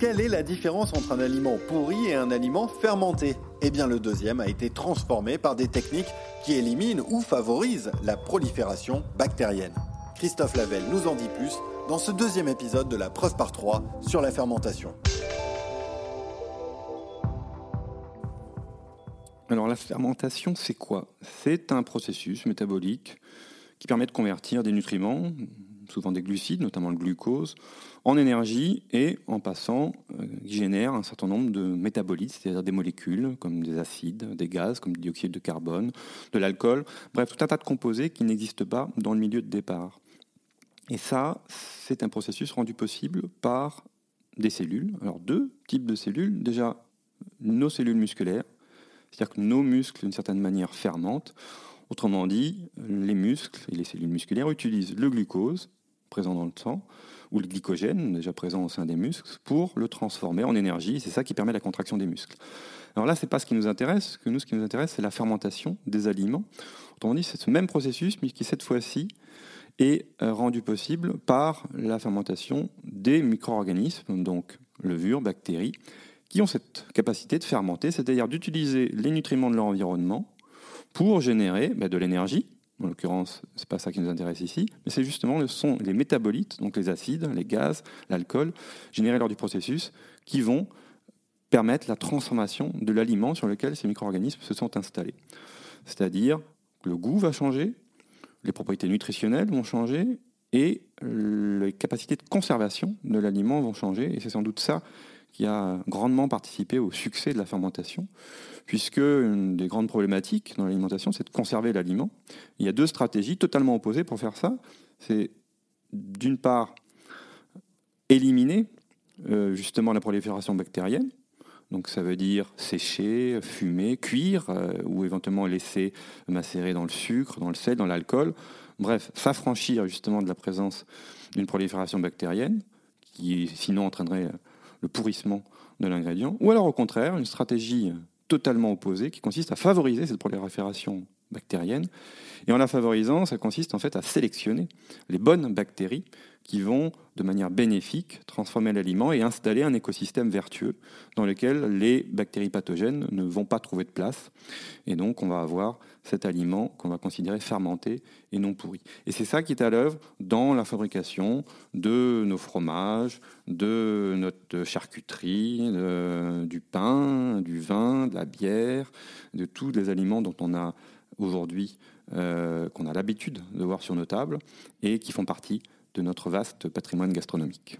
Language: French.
Quelle est la différence entre un aliment pourri et un aliment fermenté? Eh bien le deuxième a été transformé par des techniques qui éliminent ou favorisent la prolifération bactérienne. Christophe Lavelle nous en dit plus dans ce deuxième épisode de la preuve par 3 sur la fermentation. Alors la fermentation, c'est quoi? C'est un processus métabolique qui permet de convertir des nutriments, souvent des glucides, notamment le glucose, en énergie et en passant, euh, génère un certain nombre de métabolites, c'est-à-dire des molécules comme des acides, des gaz comme le dioxyde de carbone, de l'alcool, bref, tout un tas de composés qui n'existent pas dans le milieu de départ. Et ça, c'est un processus rendu possible par des cellules. Alors deux types de cellules. Déjà, nos cellules musculaires, c'est-à-dire que nos muscles, d'une certaine manière, fermentent. Autrement dit, les muscles et les cellules musculaires utilisent le glucose présent dans le sang ou le glycogène déjà présent au sein des muscles pour le transformer en énergie. C'est ça qui permet la contraction des muscles. Alors là, c'est pas ce qui nous intéresse. Que nous, ce qui nous intéresse, c'est la fermentation des aliments. Autrement dit, c'est ce même processus, mais qui cette fois-ci est euh, rendu possible par la fermentation des micro-organismes, donc levures, bactéries, qui ont cette capacité de fermenter, c'est-à-dire d'utiliser les nutriments de leur environnement pour générer bah, de l'énergie. En l'occurrence, ce n'est pas ça qui nous intéresse ici, mais c'est justement les métabolites, donc les acides, les gaz, l'alcool, générés lors du processus, qui vont permettre la transformation de l'aliment sur lequel ces micro-organismes se sont installés. C'est-à-dire que le goût va changer, les propriétés nutritionnelles vont changer et les capacités de conservation de l'aliment vont changer. Et c'est sans doute ça qui a grandement participé au succès de la fermentation, puisque une des grandes problématiques dans l'alimentation, c'est de conserver l'aliment. Il y a deux stratégies totalement opposées pour faire ça. C'est d'une part éliminer euh, justement la prolifération bactérienne, donc ça veut dire sécher, fumer, cuire euh, ou éventuellement laisser macérer dans le sucre, dans le sel, dans l'alcool. Bref, s'affranchir justement de la présence d'une prolifération bactérienne qui sinon entraînerait le pourrissement de l'ingrédient. Ou alors au contraire, une stratégie totalement opposée qui consiste à favoriser cette prolifération bactérienne. Et en la favorisant, ça consiste en fait à sélectionner les bonnes bactéries qui vont, de manière bénéfique, transformer l'aliment et installer un écosystème vertueux dans lequel les bactéries pathogènes ne vont pas trouver de place. Et donc, on va avoir cet aliment qu'on va considérer fermenté et non pourri. Et c'est ça qui est à l'œuvre dans la fabrication de nos fromages, de notre charcuterie, du pain, du vin, de la bière, de tous les aliments dont on a aujourd'hui, euh, qu'on a l'habitude de voir sur nos tables et qui font partie de notre vaste patrimoine gastronomique.